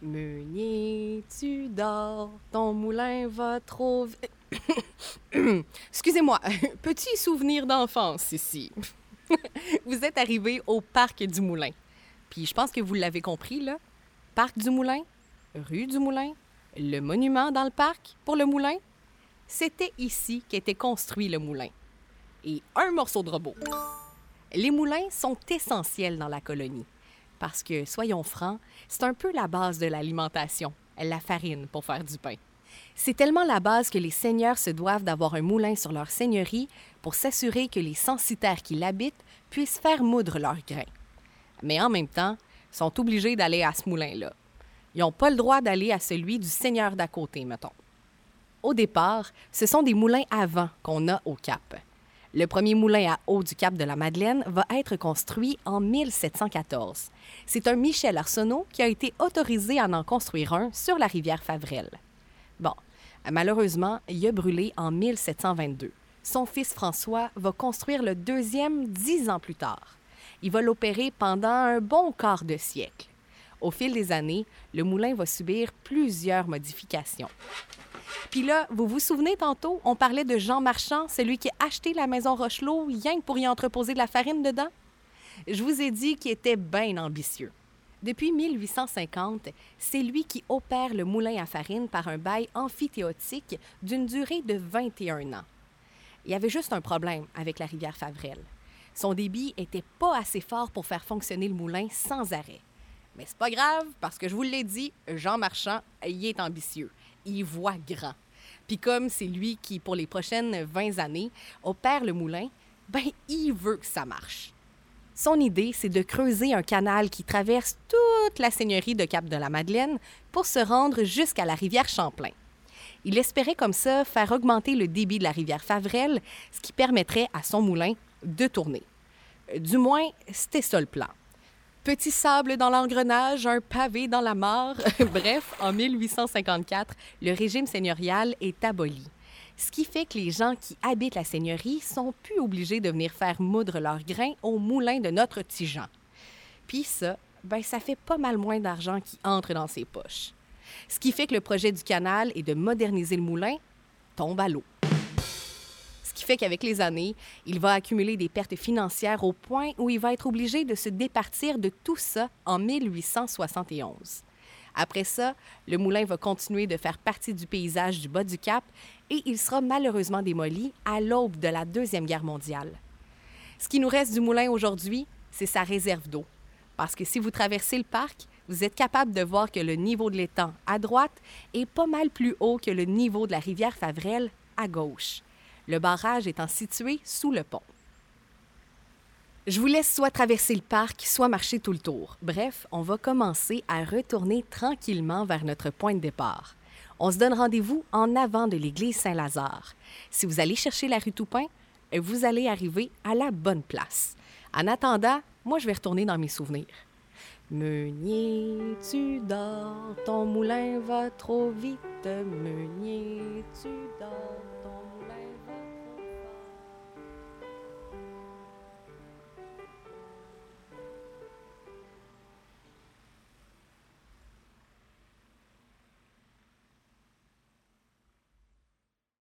Meunier, tu dors, ton moulin va trop vite. Excusez-moi, petit souvenir d'enfance ici? vous êtes arrivé au parc du Moulin. Puis je pense que vous l'avez compris, là. Parc du Moulin, rue du Moulin, le monument dans le parc pour le moulin. C'était ici qu'était construit le moulin. Et un morceau de robot. Les moulins sont essentiels dans la colonie. Parce que, soyons francs, c'est un peu la base de l'alimentation, la farine pour faire du pain. C'est tellement la base que les seigneurs se doivent d'avoir un moulin sur leur seigneurie pour s'assurer que les censitaires qui l'habitent puissent faire moudre leurs grains. Mais en même temps, sont obligés d'aller à ce moulin-là. Ils n'ont pas le droit d'aller à celui du seigneur d'à côté, mettons. Au départ, ce sont des moulins à vent qu'on a au Cap. Le premier moulin à eau du Cap de la Madeleine va être construit en 1714. C'est un Michel Arsenault qui a été autorisé à en construire un sur la rivière Favrelle. Bon, malheureusement, il a brûlé en 1722. Son fils François va construire le deuxième dix ans plus tard. Il va l'opérer pendant un bon quart de siècle. Au fil des années, le moulin va subir plusieurs modifications. Puis là, vous vous souvenez tantôt, on parlait de Jean Marchand, celui qui a acheté la maison Rochelot rien que pour y entreposer de la farine dedans? Je vous ai dit qu'il était bien ambitieux. Depuis 1850, c'est lui qui opère le moulin à farine par un bail amphithéotique d'une durée de 21 ans. Il y avait juste un problème avec la rivière Favrelle. Son débit était pas assez fort pour faire fonctionner le moulin sans arrêt. Mais c'est pas grave, parce que je vous l'ai dit, Jean Marchand, il est ambitieux il voit grand. Puis comme c'est lui qui, pour les prochaines 20 années, opère le moulin, ben il veut que ça marche. Son idée, c'est de creuser un canal qui traverse toute la seigneurie de Cap-de-la-Madeleine pour se rendre jusqu'à la rivière Champlain. Il espérait comme ça faire augmenter le débit de la rivière Favrelle, ce qui permettrait à son moulin de tourner. Du moins, c'était ça le plan. Petit sable dans l'engrenage, un pavé dans la mare. Bref, en 1854, le régime seigneurial est aboli. Ce qui fait que les gens qui habitent la seigneurie sont plus obligés de venir faire moudre leurs grains au moulin de notre petit. Puis ça, ben ça fait pas mal moins d'argent qui entre dans ses poches. Ce qui fait que le projet du canal et de moderniser le moulin tombe à l'eau fait qu'avec les années, il va accumuler des pertes financières au point où il va être obligé de se départir de tout ça en 1871. Après ça, le moulin va continuer de faire partie du paysage du bas du Cap et il sera malheureusement démoli à l'aube de la Deuxième Guerre mondiale. Ce qui nous reste du moulin aujourd'hui, c'est sa réserve d'eau. Parce que si vous traversez le parc, vous êtes capable de voir que le niveau de l'étang à droite est pas mal plus haut que le niveau de la rivière Favrelle à gauche le barrage étant situé sous le pont. Je vous laisse soit traverser le parc, soit marcher tout le tour. Bref, on va commencer à retourner tranquillement vers notre point de départ. On se donne rendez-vous en avant de l'église Saint-Lazare. Si vous allez chercher la rue Toupin, vous allez arriver à la bonne place. En attendant, moi, je vais retourner dans mes souvenirs. Meunier, tu dors, ton moulin? Va trop vite. Meunier, tu dors, ton